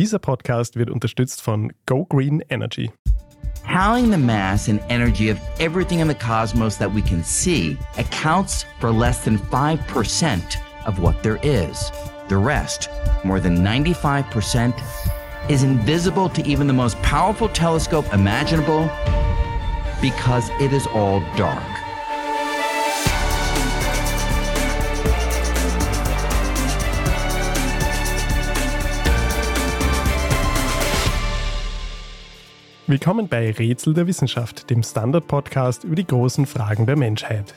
Dieser Podcast wird unterstützt von Go Green Energy. The mass and energy of everything in the cosmos that we can see accounts for less than 5% of what there is. The rest, more than 95%, is invisible to even the most powerful telescope imaginable because it is all dark. Willkommen bei Rätsel der Wissenschaft, dem Standard-Podcast über die großen Fragen der Menschheit.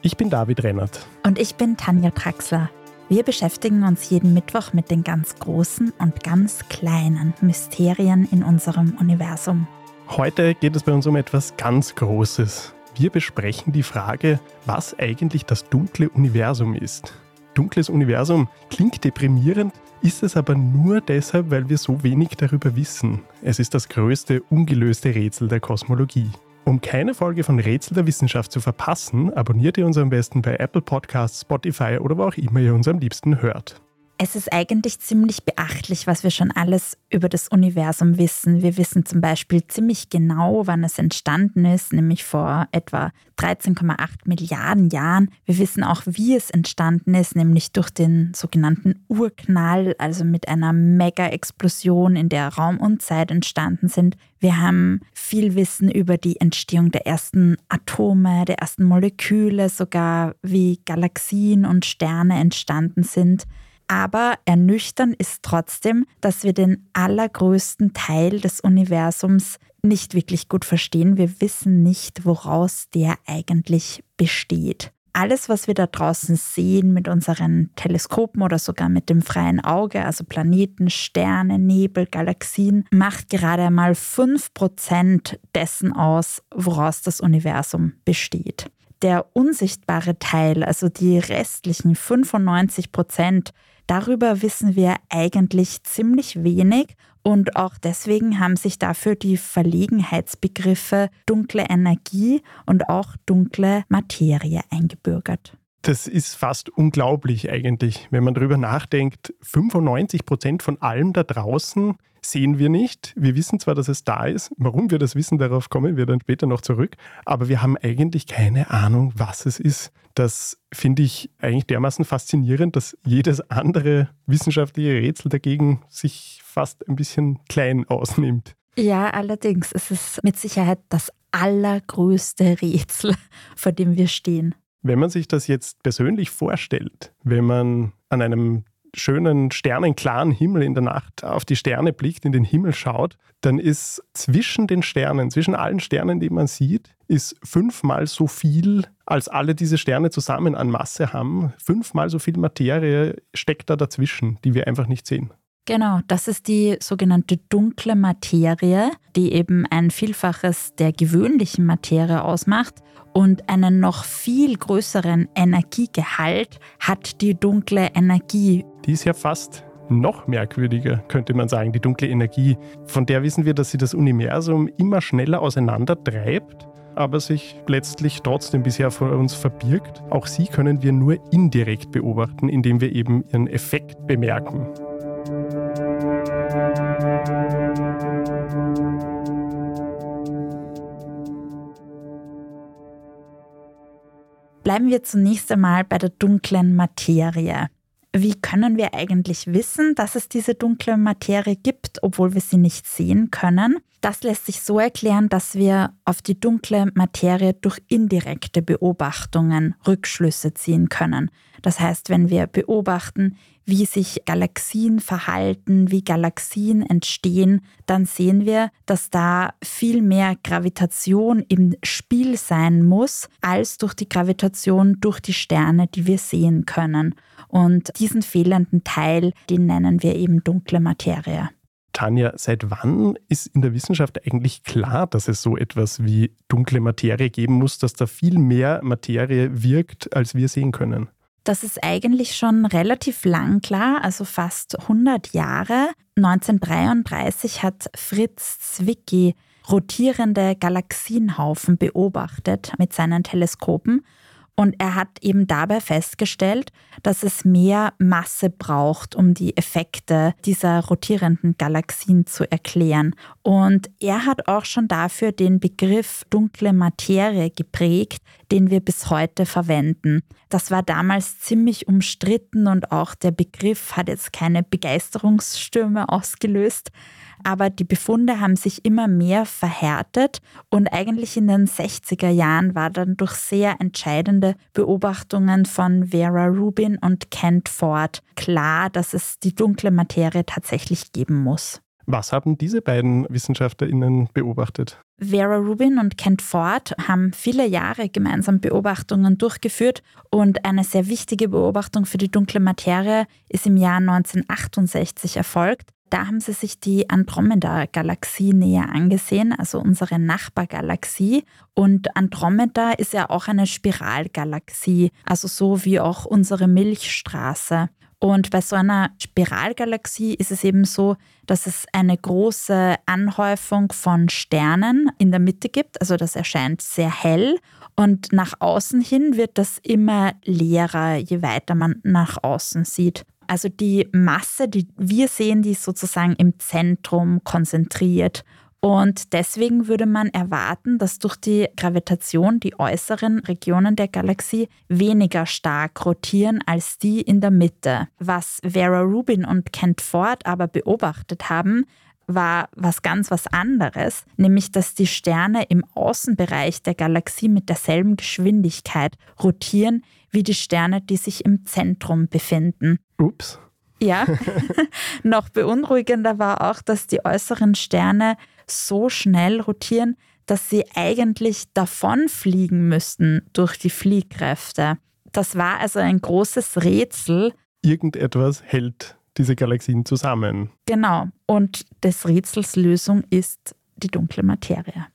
Ich bin David Rennert. Und ich bin Tanja Traxler. Wir beschäftigen uns jeden Mittwoch mit den ganz großen und ganz kleinen Mysterien in unserem Universum. Heute geht es bei uns um etwas ganz Großes. Wir besprechen die Frage, was eigentlich das dunkle Universum ist. Dunkles Universum klingt deprimierend, ist es aber nur deshalb, weil wir so wenig darüber wissen. Es ist das größte ungelöste Rätsel der Kosmologie. Um keine Folge von Rätsel der Wissenschaft zu verpassen, abonniert ihr uns am besten bei Apple Podcasts, Spotify oder wo auch immer ihr uns am liebsten hört. Es ist eigentlich ziemlich beachtlich, was wir schon alles über das Universum wissen. Wir wissen zum Beispiel ziemlich genau, wann es entstanden ist, nämlich vor etwa 13,8 Milliarden Jahren. Wir wissen auch, wie es entstanden ist, nämlich durch den sogenannten Urknall, also mit einer Mega-Explosion, in der Raum und Zeit entstanden sind. Wir haben viel Wissen über die Entstehung der ersten Atome, der ersten Moleküle, sogar wie Galaxien und Sterne entstanden sind. Aber ernüchternd ist trotzdem, dass wir den allergrößten Teil des Universums nicht wirklich gut verstehen. Wir wissen nicht, woraus der eigentlich besteht. Alles, was wir da draußen sehen mit unseren Teleskopen oder sogar mit dem freien Auge, also Planeten, Sterne, Nebel, Galaxien, macht gerade einmal 5% dessen aus, woraus das Universum besteht. Der unsichtbare Teil, also die restlichen 95 Prozent, Darüber wissen wir eigentlich ziemlich wenig und auch deswegen haben sich dafür die Verlegenheitsbegriffe dunkle Energie und auch dunkle Materie eingebürgert. Das ist fast unglaublich eigentlich, wenn man darüber nachdenkt. 95 Prozent von allem da draußen sehen wir nicht. Wir wissen zwar, dass es da ist. Warum wir das wissen, darauf kommen wir dann später noch zurück. Aber wir haben eigentlich keine Ahnung, was es ist. Das finde ich eigentlich dermaßen faszinierend, dass jedes andere wissenschaftliche Rätsel dagegen sich fast ein bisschen klein ausnimmt. Ja, allerdings ist es mit Sicherheit das allergrößte Rätsel, vor dem wir stehen. Wenn man sich das jetzt persönlich vorstellt, wenn man an einem schönen, sternenklaren Himmel in der Nacht auf die Sterne blickt, in den Himmel schaut, dann ist zwischen den Sternen, zwischen allen Sternen, die man sieht, ist fünfmal so viel, als alle diese Sterne zusammen an Masse haben. Fünfmal so viel Materie steckt da dazwischen, die wir einfach nicht sehen. Genau, das ist die sogenannte dunkle Materie, die eben ein Vielfaches der gewöhnlichen Materie ausmacht. Und einen noch viel größeren Energiegehalt hat die dunkle Energie. Die ist ja fast noch merkwürdiger, könnte man sagen, die dunkle Energie. Von der wissen wir, dass sie das Universum immer schneller auseinandertreibt, aber sich letztlich trotzdem bisher vor uns verbirgt. Auch sie können wir nur indirekt beobachten, indem wir eben ihren Effekt bemerken. Bleiben wir zunächst einmal bei der dunklen Materie. Wie können wir eigentlich wissen, dass es diese dunkle Materie gibt, obwohl wir sie nicht sehen können? Das lässt sich so erklären, dass wir auf die dunkle Materie durch indirekte Beobachtungen Rückschlüsse ziehen können. Das heißt, wenn wir beobachten, wie sich Galaxien verhalten, wie Galaxien entstehen, dann sehen wir, dass da viel mehr Gravitation im Spiel sein muss, als durch die Gravitation durch die Sterne, die wir sehen können. Und diesen fehlenden Teil, den nennen wir eben dunkle Materie. Tanja, seit wann ist in der Wissenschaft eigentlich klar, dass es so etwas wie dunkle Materie geben muss, dass da viel mehr Materie wirkt, als wir sehen können? Das ist eigentlich schon relativ lang klar, also fast 100 Jahre. 1933 hat Fritz Zwicky rotierende Galaxienhaufen beobachtet mit seinen Teleskopen Und er hat eben dabei festgestellt, dass es mehr Masse braucht, um die Effekte dieser rotierenden Galaxien zu erklären. Und er hat auch schon dafür den Begriff dunkle Materie geprägt, den wir bis heute verwenden. Das war damals ziemlich umstritten und auch der Begriff hat jetzt keine Begeisterungsstürme ausgelöst aber die Befunde haben sich immer mehr verhärtet und eigentlich in den 60er Jahren war dann durch sehr entscheidende Beobachtungen von Vera Rubin und Kent Ford klar, dass es die dunkle Materie tatsächlich geben muss. Was haben diese beiden WissenschaftlerInnen beobachtet? Vera Rubin und Kent Ford haben viele Jahre gemeinsam Beobachtungen durchgeführt und eine sehr wichtige Beobachtung für die dunkle Materie ist im Jahr 1968 erfolgt. Da haben sie sich die Andromeda-Galaxie näher angesehen, also unsere Nachbargalaxie. Und Andromeda ist ja auch eine Spiralgalaxie, also so wie auch unsere Milchstraße. Und bei so einer Spiralgalaxie ist es eben so, dass es eine große Anhäufung von Sternen in der Mitte gibt. Also das erscheint sehr hell. Und nach außen hin wird das immer leerer, je weiter man nach außen sieht. Also die Masse, die wir sehen, die ist sozusagen im Zentrum konzentriert. Und deswegen würde man erwarten, dass durch die Gravitation die äußeren Regionen der Galaxie weniger stark rotieren als die in der Mitte. Was Vera Rubin und Kent Ford aber beobachtet haben, war was ganz was anderes, nämlich dass die Sterne im Außenbereich der Galaxie mit derselben Geschwindigkeit rotieren wie die Sterne, die sich im Zentrum befinden. Ups. Ja, noch beunruhigender war auch, dass die äußeren Sterne so schnell rotieren, dass sie eigentlich davonfliegen müssten durch die Fliehkräfte. Das war also ein großes Rätsel. Irgendetwas hält diese Galaxien zusammen. Genau. Und des Rätsels Lösung ist die dunkle Materie.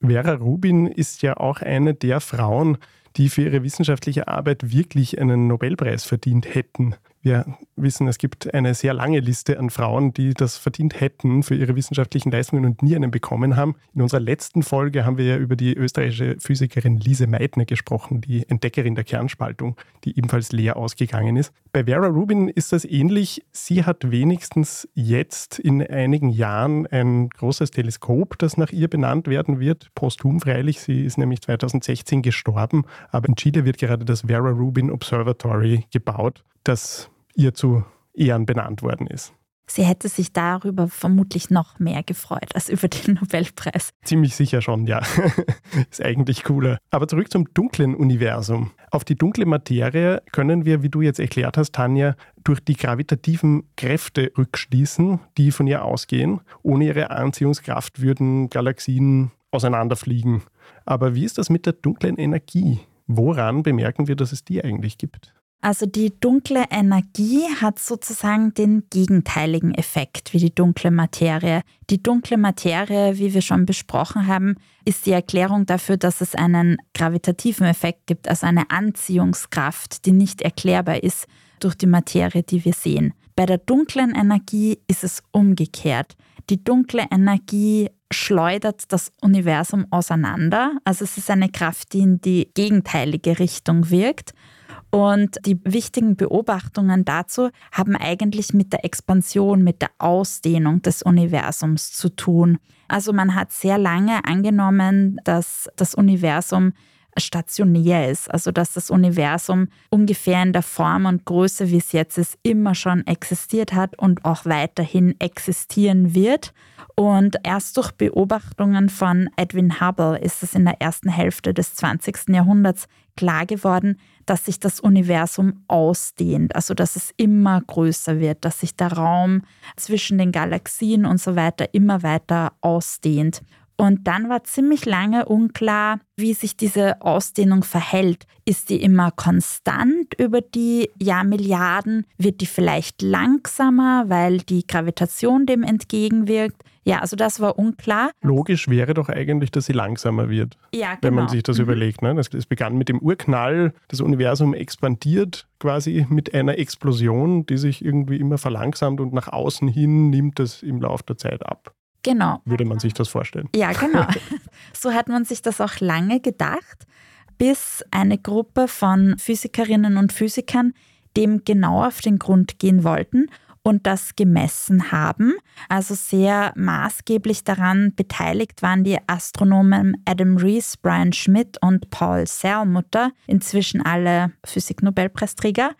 Vera Rubin ist ja auch eine der Frauen, die für ihre wissenschaftliche Arbeit wirklich einen Nobelpreis verdient hätten. Wir wissen, es gibt eine sehr lange Liste an Frauen, die das verdient hätten für ihre wissenschaftlichen Leistungen und nie einen bekommen haben. In unserer letzten Folge haben wir ja über die österreichische Physikerin Lise Meitner gesprochen, die Entdeckerin der Kernspaltung, die ebenfalls leer ausgegangen ist. Bei Vera Rubin ist das ähnlich. Sie hat wenigstens jetzt in einigen Jahren ein großes Teleskop, das nach ihr benannt werden wird, posthum freilich. Sie ist nämlich 2016 gestorben, aber in Chile wird gerade das Vera Rubin Observatory gebaut, das ihr zu Ehren benannt worden ist. Sie hätte sich darüber vermutlich noch mehr gefreut als über den Nobelpreis. Ziemlich sicher schon, ja. ist eigentlich cooler. Aber zurück zum dunklen Universum. Auf die dunkle Materie können wir, wie du jetzt erklärt hast, Tanja, durch die gravitativen Kräfte rückschließen, die von ihr ausgehen. Ohne ihre Anziehungskraft würden Galaxien auseinanderfliegen. Aber wie ist das mit der dunklen Energie? Woran bemerken wir, dass es die eigentlich gibt? Also die dunkle Energie hat sozusagen den gegenteiligen Effekt wie die dunkle Materie. Die dunkle Materie, wie wir schon besprochen haben, ist die Erklärung dafür, dass es einen gravitativen Effekt gibt, also eine Anziehungskraft, die nicht erklärbar ist durch die Materie, die wir sehen. Bei der dunklen Energie ist es umgekehrt. Die dunkle Energie schleudert das Universum auseinander. Also es ist eine Kraft, die in die gegenteilige Richtung wirkt. Und die wichtigen Beobachtungen dazu haben eigentlich mit der Expansion, mit der Ausdehnung des Universums zu tun. Also man hat sehr lange angenommen, dass das Universum stationär ist, also dass das Universum ungefähr in der Form und Größe, wie es jetzt ist, immer schon existiert hat und auch weiterhin existieren wird. Und erst durch Beobachtungen von Edwin Hubble ist es in der ersten Hälfte des 20. Jahrhunderts klar geworden, dass sich das Universum ausdehnt, also dass es immer größer wird, dass sich der Raum zwischen den Galaxien und so weiter immer weiter ausdehnt. Und dann war ziemlich lange unklar, wie sich diese Ausdehnung verhält. Ist die immer konstant über die Jahrmilliarden? Wird die vielleicht langsamer, weil die Gravitation dem entgegenwirkt? Ja, also das war unklar. Logisch wäre doch eigentlich, dass sie langsamer wird. Ja, genau. Wenn man genau. sich das mhm. überlegt. Ne? Es begann mit dem Urknall, das Universum expandiert quasi mit einer Explosion, die sich irgendwie immer verlangsamt und nach außen hin nimmt es im Laufe der Zeit ab. Genau. Würde man sich das vorstellen. Ja, genau. so hat man sich das auch lange gedacht. bis eine Gruppe von Physikerinnen und Physikern dem genau auf den Grund gehen wollten und das gemessen haben. Also sehr maßgeblich daran beteiligt waren die Astronomen Adam Rees, Brian Schmidt und Paul Serlmutter, inzwischen alle Physiknobelpreisträger.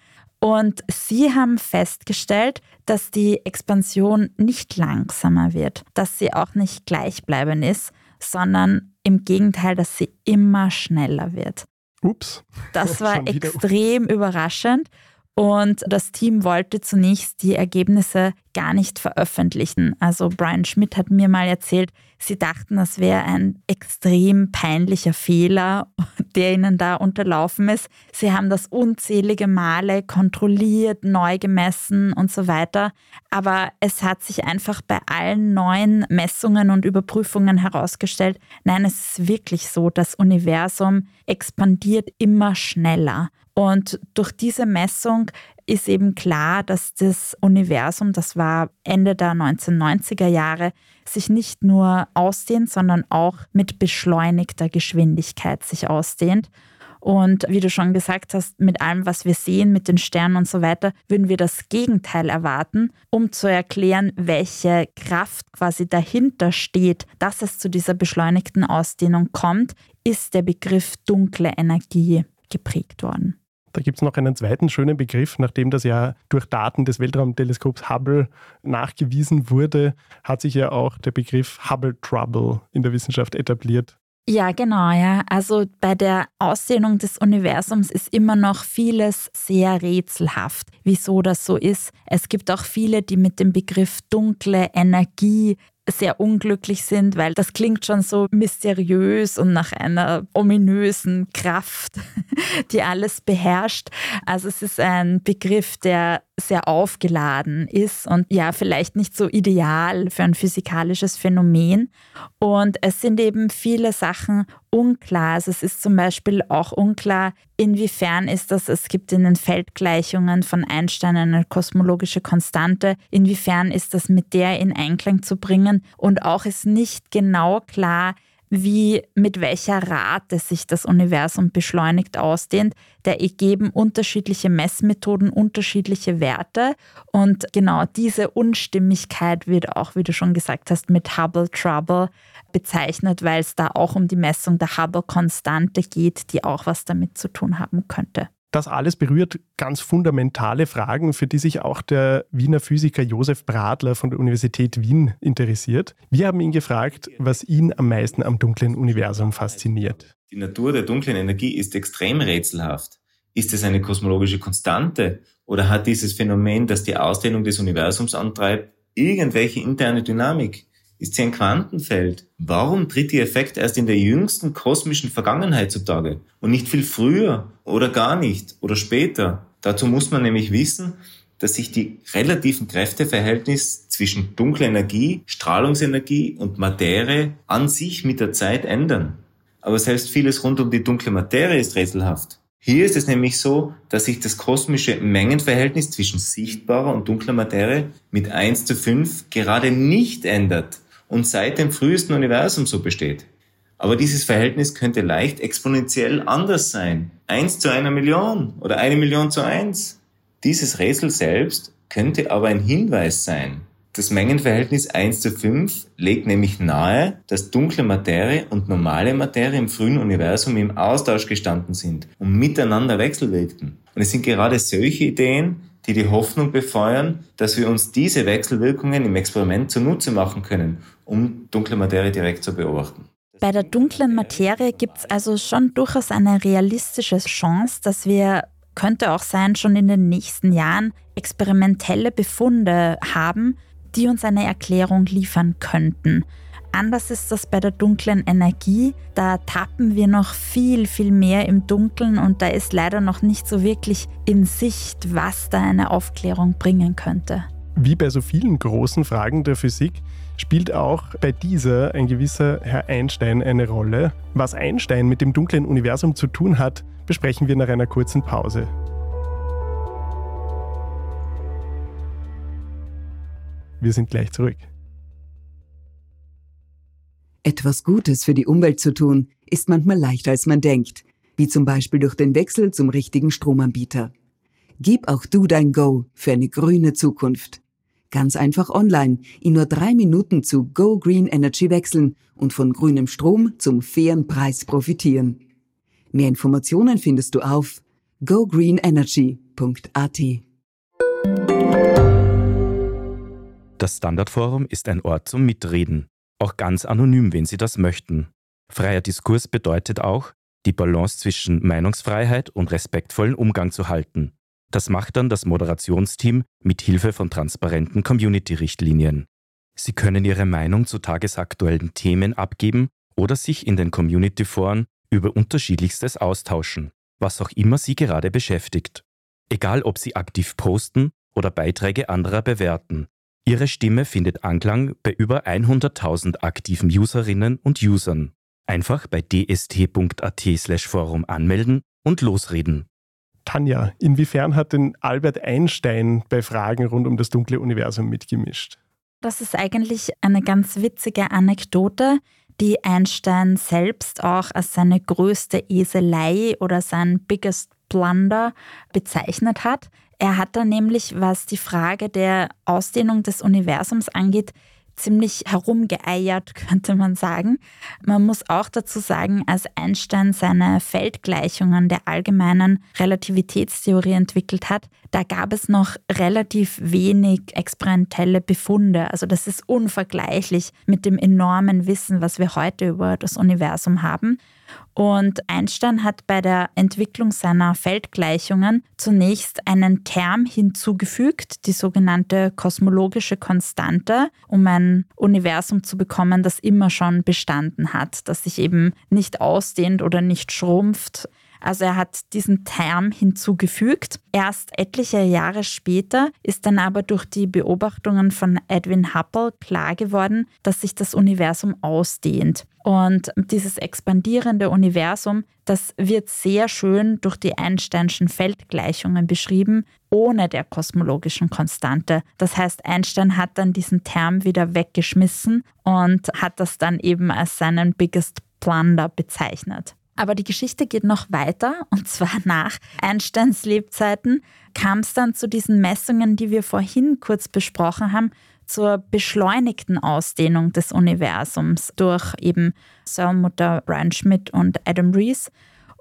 Und sie haben festgestellt, dass die Expansion nicht langsamer wird, dass sie auch nicht gleichbleibend ist, sondern im Gegenteil, dass sie immer schneller wird. Ups. Das war extrem überraschend. Und das Team wollte zunächst die Ergebnisse gar nicht veröffentlichen. Also Brian Schmidt hat mir mal erzählt, sie dachten, das wäre ein extrem peinlicher Fehler, der ihnen da unterlaufen ist. Sie haben das unzählige Male kontrolliert, neu gemessen und so weiter. Aber es hat sich einfach bei allen neuen Messungen und Überprüfungen herausgestellt, nein, es ist wirklich so, das Universum expandiert immer schneller. Und durch diese Messung ist eben klar, dass das Universum, das war Ende der 1990er Jahre, sich nicht nur ausdehnt, sondern auch mit beschleunigter Geschwindigkeit sich ausdehnt. Und wie du schon gesagt hast, mit allem, was wir sehen, mit den Sternen und so weiter, würden wir das Gegenteil erwarten, um zu erklären, welche Kraft quasi dahinter steht, dass es zu dieser beschleunigten Ausdehnung kommt, ist der Begriff dunkle Energie geprägt worden. Da gibt es noch einen zweiten schönen Begriff, nachdem das ja durch Daten des Weltraumteleskops Hubble nachgewiesen wurde, hat sich ja auch der Begriff Hubble Trouble in der Wissenschaft etabliert. Ja, genau, ja. Also bei der Ausdehnung des Universums ist immer noch vieles sehr rätselhaft, wieso das so ist. Es gibt auch viele, die mit dem Begriff dunkle Energie sehr unglücklich sind, weil das klingt schon so mysteriös und nach einer ominösen Kraft, die alles beherrscht. Also es ist ein Begriff, der sehr aufgeladen ist und ja, vielleicht nicht so ideal für ein physikalisches Phänomen. Und es sind eben viele Sachen unklar. Also es ist zum Beispiel auch unklar, inwiefern ist das, es gibt in den Feldgleichungen von Einstein eine kosmologische Konstante, inwiefern ist das mit der in Einklang zu bringen. Und auch ist nicht genau klar, wie mit welcher Rate sich das Universum beschleunigt ausdehnt. Da ergeben unterschiedliche Messmethoden unterschiedliche Werte und genau diese Unstimmigkeit wird auch, wie du schon gesagt hast, mit Hubble Trouble bezeichnet, weil es da auch um die Messung der Hubble-Konstante geht, die auch was damit zu tun haben könnte. Das alles berührt ganz fundamentale Fragen, für die sich auch der Wiener Physiker Josef Bradler von der Universität Wien interessiert. Wir haben ihn gefragt, was ihn am meisten am dunklen Universum fasziniert. Die Natur der dunklen Energie ist extrem rätselhaft. Ist es eine kosmologische Konstante oder hat dieses Phänomen, das die Ausdehnung des Universums antreibt, irgendwelche interne Dynamik? Ist sie ein Quantenfeld. Warum tritt ihr Effekt erst in der jüngsten kosmischen Vergangenheit zutage und nicht viel früher oder gar nicht oder später? Dazu muss man nämlich wissen, dass sich die relativen Kräfteverhältnis zwischen dunkler Energie, Strahlungsenergie und Materie an sich mit der Zeit ändern. Aber selbst vieles rund um die dunkle Materie ist rätselhaft. Hier ist es nämlich so, dass sich das kosmische Mengenverhältnis zwischen sichtbarer und dunkler Materie mit 1 zu 5 gerade nicht ändert und seit dem frühesten Universum so besteht. Aber dieses Verhältnis könnte leicht exponentiell anders sein. Eins zu einer Million oder eine Million zu eins. Dieses Rätsel selbst könnte aber ein Hinweis sein. Das Mengenverhältnis 1 zu 5 legt nämlich nahe, dass dunkle Materie und normale Materie im frühen Universum im Austausch gestanden sind und miteinander wechselwirkten. Und es sind gerade solche Ideen, die die Hoffnung befeuern, dass wir uns diese Wechselwirkungen im Experiment zunutze machen können, um dunkle Materie direkt zu beobachten. Bei der dunklen Materie gibt es also schon durchaus eine realistische Chance, dass wir, könnte auch sein, schon in den nächsten Jahren experimentelle Befunde haben, die uns eine Erklärung liefern könnten. Anders ist das bei der dunklen Energie. Da tappen wir noch viel, viel mehr im Dunkeln und da ist leider noch nicht so wirklich in Sicht, was da eine Aufklärung bringen könnte. Wie bei so vielen großen Fragen der Physik spielt auch bei dieser ein gewisser Herr Einstein eine Rolle. Was Einstein mit dem dunklen Universum zu tun hat, besprechen wir nach einer kurzen Pause. Wir sind gleich zurück. Etwas Gutes für die Umwelt zu tun, ist manchmal leichter als man denkt. wie zum Beispiel durch den Wechsel zum richtigen Stromanbieter. Gib auch du dein Go für eine grüne Zukunft. Ganz einfach online in nur drei Minuten zu Go Green Energy wechseln und von grünem Strom zum fairen Preis profitieren. Mehr Informationen findest du auf gogreenenergy.at. Das Standardforum ist ein Ort zum Mitreden, auch ganz anonym, wenn Sie das möchten. Freier Diskurs bedeutet auch, die Balance zwischen Meinungsfreiheit und respektvollen Umgang zu halten. Das macht dann das Moderationsteam mit Hilfe von transparenten Community-Richtlinien. Sie können Ihre Meinung zu tagesaktuellen Themen abgeben oder sich in den Community-Foren über unterschiedlichstes austauschen, was auch immer Sie gerade beschäftigt. Egal ob Sie aktiv posten oder Beiträge anderer bewerten. Ihre Stimme findet Anklang bei über 100.000 aktiven Userinnen und Usern. Einfach bei dst.at/forum anmelden und losreden. Tanja, inwiefern hat denn Albert Einstein bei Fragen rund um das dunkle Universum mitgemischt? Das ist eigentlich eine ganz witzige Anekdote, die Einstein selbst auch als seine größte Eselei oder sein biggest blunder bezeichnet hat. Er hat da nämlich, was die Frage der Ausdehnung des Universums angeht, ziemlich herumgeeiert, könnte man sagen. Man muss auch dazu sagen, als Einstein seine Feldgleichungen der allgemeinen Relativitätstheorie entwickelt hat, da gab es noch relativ wenig experimentelle Befunde. Also das ist unvergleichlich mit dem enormen Wissen, was wir heute über das Universum haben. Und Einstein hat bei der Entwicklung seiner Feldgleichungen zunächst einen Term hinzugefügt, die sogenannte kosmologische Konstante, um ein Universum zu bekommen, das immer schon bestanden hat, das sich eben nicht ausdehnt oder nicht schrumpft. Also er hat diesen Term hinzugefügt. Erst etliche Jahre später ist dann aber durch die Beobachtungen von Edwin Hubble klar geworden, dass sich das Universum ausdehnt. Und dieses expandierende Universum, das wird sehr schön durch die Einsteinschen Feldgleichungen beschrieben, ohne der kosmologischen Konstante. Das heißt, Einstein hat dann diesen Term wieder weggeschmissen und hat das dann eben als seinen biggest blunder bezeichnet. Aber die Geschichte geht noch weiter und zwar nach Einsteins Lebzeiten kam es dann zu diesen Messungen, die wir vorhin kurz besprochen haben, zur beschleunigten Ausdehnung des Universums durch eben Sir Mutter Brian Schmidt und Adam Rees.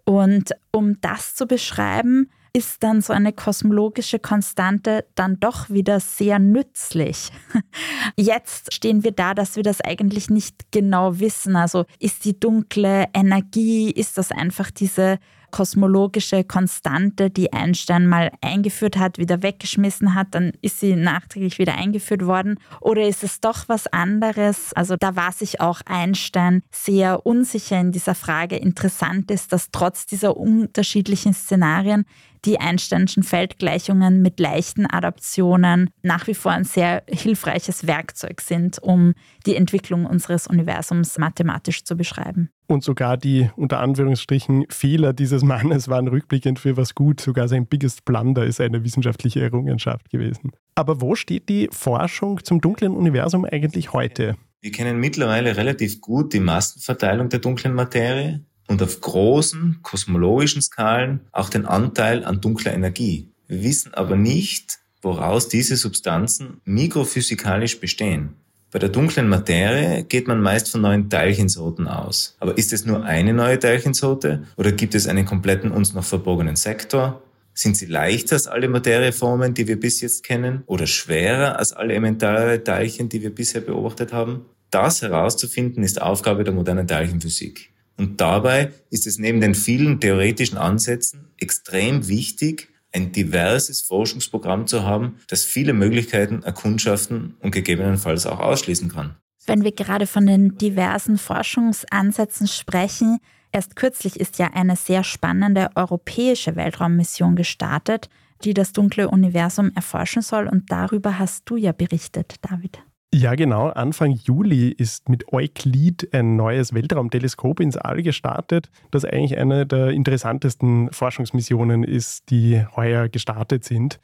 Und um das zu beschreiben, ist dann so eine kosmologische Konstante dann doch wieder sehr nützlich. Jetzt stehen wir da, dass wir das eigentlich nicht genau wissen. Also ist die dunkle Energie, ist das einfach diese kosmologische Konstante, die Einstein mal eingeführt hat, wieder weggeschmissen hat, dann ist sie nachträglich wieder eingeführt worden? Oder ist es doch was anderes? Also da war sich auch Einstein sehr unsicher in dieser Frage. Interessant ist, dass trotz dieser unterschiedlichen Szenarien die Einsteinschen Feldgleichungen mit leichten Adaptionen nach wie vor ein sehr hilfreiches Werkzeug sind, um die Entwicklung unseres Universums mathematisch zu beschreiben. Und sogar die unter Anführungsstrichen Fehler dieses Mannes waren rückblickend für was gut. Sogar sein biggest blunder ist eine wissenschaftliche Errungenschaft gewesen. Aber wo steht die Forschung zum dunklen Universum eigentlich heute? Wir kennen mittlerweile relativ gut die Massenverteilung der dunklen Materie und auf großen kosmologischen Skalen auch den Anteil an dunkler Energie. Wir wissen aber nicht, woraus diese Substanzen mikrophysikalisch bestehen. Bei der dunklen Materie geht man meist von neuen Teilchensorten aus. Aber ist es nur eine neue Teilchensorte oder gibt es einen kompletten uns noch verborgenen Sektor? Sind sie leichter als alle Materieformen, die wir bis jetzt kennen, oder schwerer als alle elementare Teilchen, die wir bisher beobachtet haben? Das herauszufinden ist Aufgabe der modernen Teilchenphysik. Und dabei ist es neben den vielen theoretischen Ansätzen extrem wichtig, ein diverses Forschungsprogramm zu haben, das viele Möglichkeiten erkundschaften und gegebenenfalls auch ausschließen kann. Wenn wir gerade von den diversen Forschungsansätzen sprechen, erst kürzlich ist ja eine sehr spannende europäische Weltraummission gestartet, die das dunkle Universum erforschen soll und darüber hast du ja berichtet, David. Ja, genau. Anfang Juli ist mit Euclid ein neues Weltraumteleskop ins All gestartet, das eigentlich eine der interessantesten Forschungsmissionen ist, die heuer gestartet sind.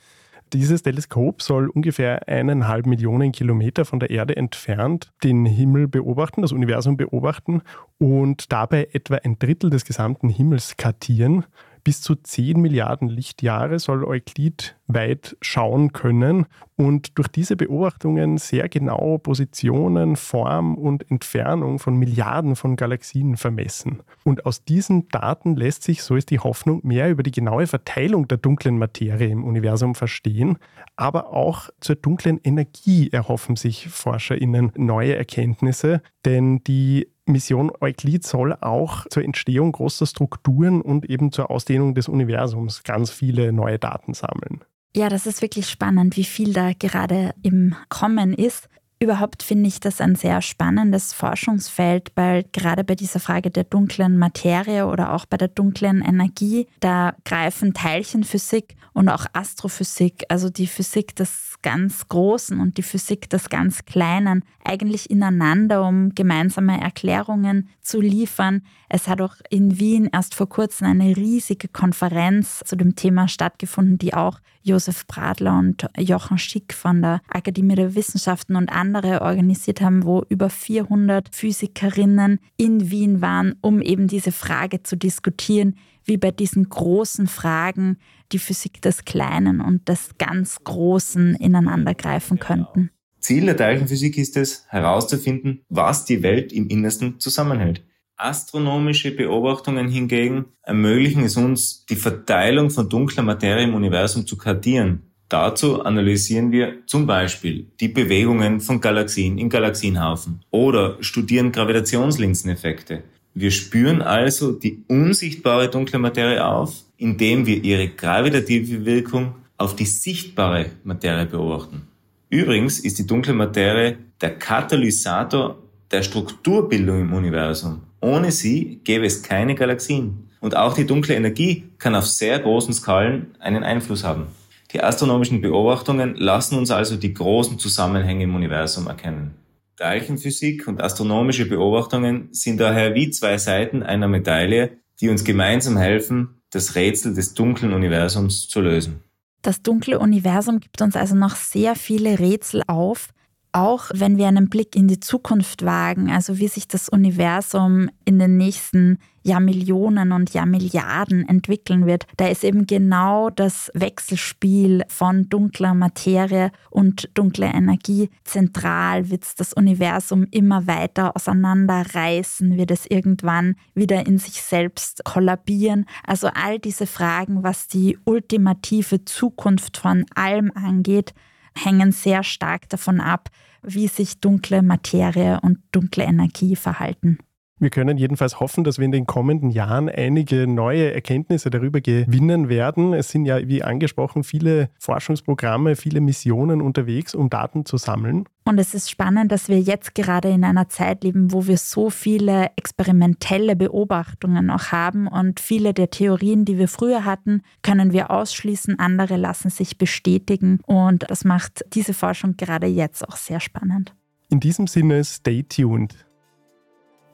Dieses Teleskop soll ungefähr eineinhalb Millionen Kilometer von der Erde entfernt den Himmel beobachten, das Universum beobachten und dabei etwa ein Drittel des gesamten Himmels kartieren. Bis zu 10 Milliarden Lichtjahre soll Euklid weit schauen können und durch diese Beobachtungen sehr genau Positionen, Form und Entfernung von Milliarden von Galaxien vermessen. Und aus diesen Daten lässt sich, so ist die Hoffnung, mehr über die genaue Verteilung der dunklen Materie im Universum verstehen, aber auch zur dunklen Energie erhoffen sich Forscherinnen neue Erkenntnisse, denn die Mission Euklid soll auch zur Entstehung großer Strukturen und eben zur Ausdehnung des Universums ganz viele neue Daten sammeln. Ja, das ist wirklich spannend, wie viel da gerade im Kommen ist. Überhaupt finde ich das ein sehr spannendes Forschungsfeld, weil gerade bei dieser Frage der dunklen Materie oder auch bei der dunklen Energie, da greifen Teilchenphysik und auch Astrophysik, also die Physik des ganz Großen und die Physik des ganz Kleinen, eigentlich ineinander, um gemeinsame Erklärungen zu liefern. Es hat auch in Wien erst vor kurzem eine riesige Konferenz zu dem Thema stattgefunden, die auch Josef Bradler und Jochen Schick von der Akademie der Wissenschaften und andere organisiert haben, wo über 400 Physikerinnen in Wien waren, um eben diese Frage zu diskutieren, wie bei diesen großen Fragen die Physik des Kleinen und des ganz Großen ineinandergreifen könnten. Ziel der Teilchenphysik ist es, herauszufinden, was die Welt im Innersten zusammenhält. Astronomische Beobachtungen hingegen ermöglichen es uns, die Verteilung von dunkler Materie im Universum zu kartieren. Dazu analysieren wir zum Beispiel die Bewegungen von Galaxien in Galaxienhaufen oder studieren Gravitationslinseneffekte. Wir spüren also die unsichtbare dunkle Materie auf, indem wir ihre gravitative Wirkung auf die sichtbare Materie beobachten. Übrigens ist die dunkle Materie der Katalysator der Strukturbildung im Universum. Ohne sie gäbe es keine Galaxien. Und auch die dunkle Energie kann auf sehr großen Skalen einen Einfluss haben. Die astronomischen Beobachtungen lassen uns also die großen Zusammenhänge im Universum erkennen. Teilchenphysik und astronomische Beobachtungen sind daher wie zwei Seiten einer Medaille, die uns gemeinsam helfen, das Rätsel des dunklen Universums zu lösen. Das dunkle Universum gibt uns also noch sehr viele Rätsel auf, auch wenn wir einen Blick in die Zukunft wagen, also wie sich das Universum in den nächsten Jahrmillionen und Jahrmilliarden entwickeln wird, da ist eben genau das Wechselspiel von dunkler Materie und dunkler Energie zentral. Wird das Universum immer weiter auseinanderreißen? Wird es irgendwann wieder in sich selbst kollabieren? Also all diese Fragen, was die ultimative Zukunft von allem angeht, hängen sehr stark davon ab, wie sich dunkle Materie und dunkle Energie verhalten. Wir können jedenfalls hoffen, dass wir in den kommenden Jahren einige neue Erkenntnisse darüber gewinnen werden. Es sind ja, wie angesprochen, viele Forschungsprogramme, viele Missionen unterwegs, um Daten zu sammeln. Und es ist spannend, dass wir jetzt gerade in einer Zeit leben, wo wir so viele experimentelle Beobachtungen auch haben und viele der Theorien, die wir früher hatten, können wir ausschließen, andere lassen sich bestätigen und das macht diese Forschung gerade jetzt auch sehr spannend. In diesem Sinne, stay tuned.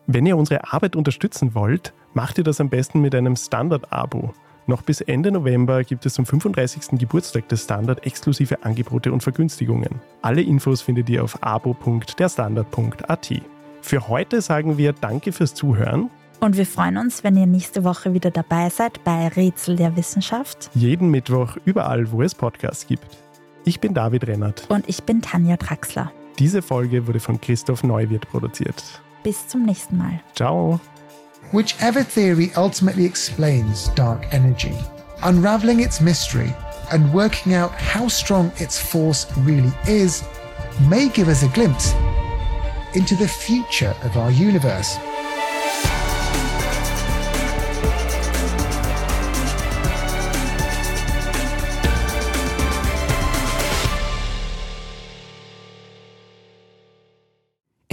Wenn ihr unsere Arbeit unterstützen wollt, macht ihr das am besten mit einem Standard-Abo. Noch bis Ende November gibt es zum 35. Geburtstag des Standard exklusive Angebote und Vergünstigungen. Alle Infos findet ihr auf abo.derstandard.at. Für heute sagen wir Danke fürs Zuhören. Und wir freuen uns, wenn ihr nächste Woche wieder dabei seid bei Rätsel der Wissenschaft. Jeden Mittwoch überall, wo es Podcasts gibt. Ich bin David Rennert. Und ich bin Tanja Traxler. Diese Folge wurde von Christoph Neuwirth produziert. Bis zum nächsten Mal. Ciao. Whichever theory ultimately explains dark energy, unraveling its mystery and working out how strong its force really is may give us a glimpse into the future of our universe.